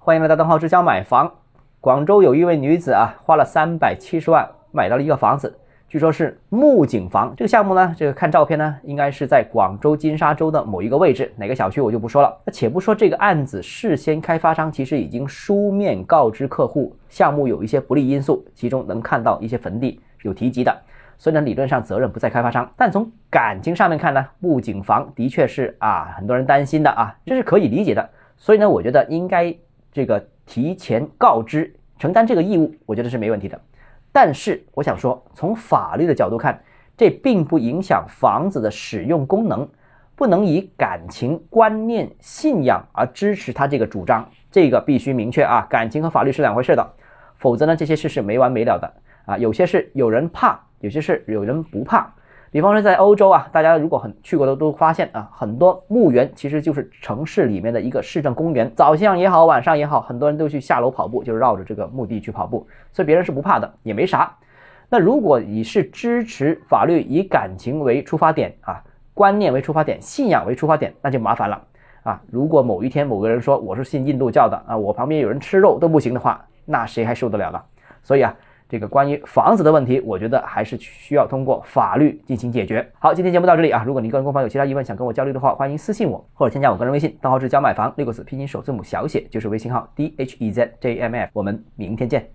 欢迎来到邓浩之家买房。广州有一位女子啊，花了三百七十万买到了一个房子，据说是木景房。这个项目呢，这个看照片呢，应该是在广州金沙洲的某一个位置，哪个小区我就不说了。那且不说这个案子，事先开发商其实已经书面告知客户，项目有一些不利因素，其中能看到一些坟地有提及的。虽然理论上责任不在开发商，但从感情上面看呢，木景房的确是啊，很多人担心的啊，这是可以理解的。所以呢，我觉得应该这个提前告知，承担这个义务，我觉得是没问题的。但是我想说，从法律的角度看，这并不影响房子的使用功能，不能以感情、观念、信仰而支持他这个主张，这个必须明确啊，感情和法律是两回事的，否则呢，这些事是没完没了的啊。有些事有人怕。有些事有人不怕，比方说在欧洲啊，大家如果很去过的都发现啊，很多墓园其实就是城市里面的一个市政公园，早上也好，晚上也好，很多人都去下楼跑步，就绕着这个墓地去跑步，所以别人是不怕的，也没啥。那如果你是支持法律以感情为出发点啊，观念为出发点，信仰为出发点，那就麻烦了啊。如果某一天某个人说我是信印度教的啊，我旁边有人吃肉都不行的话，那谁还受得了呢？所以啊。这个关于房子的问题，我觉得还是需要通过法律进行解决。好，今天节目到这里啊。如果您个人购房有其他疑问想跟我交流的话，欢迎私信我或者添加我个人微信，账号是教买房六个字拼音首字母小写就是微信号 d h e z j m f。我们明天见。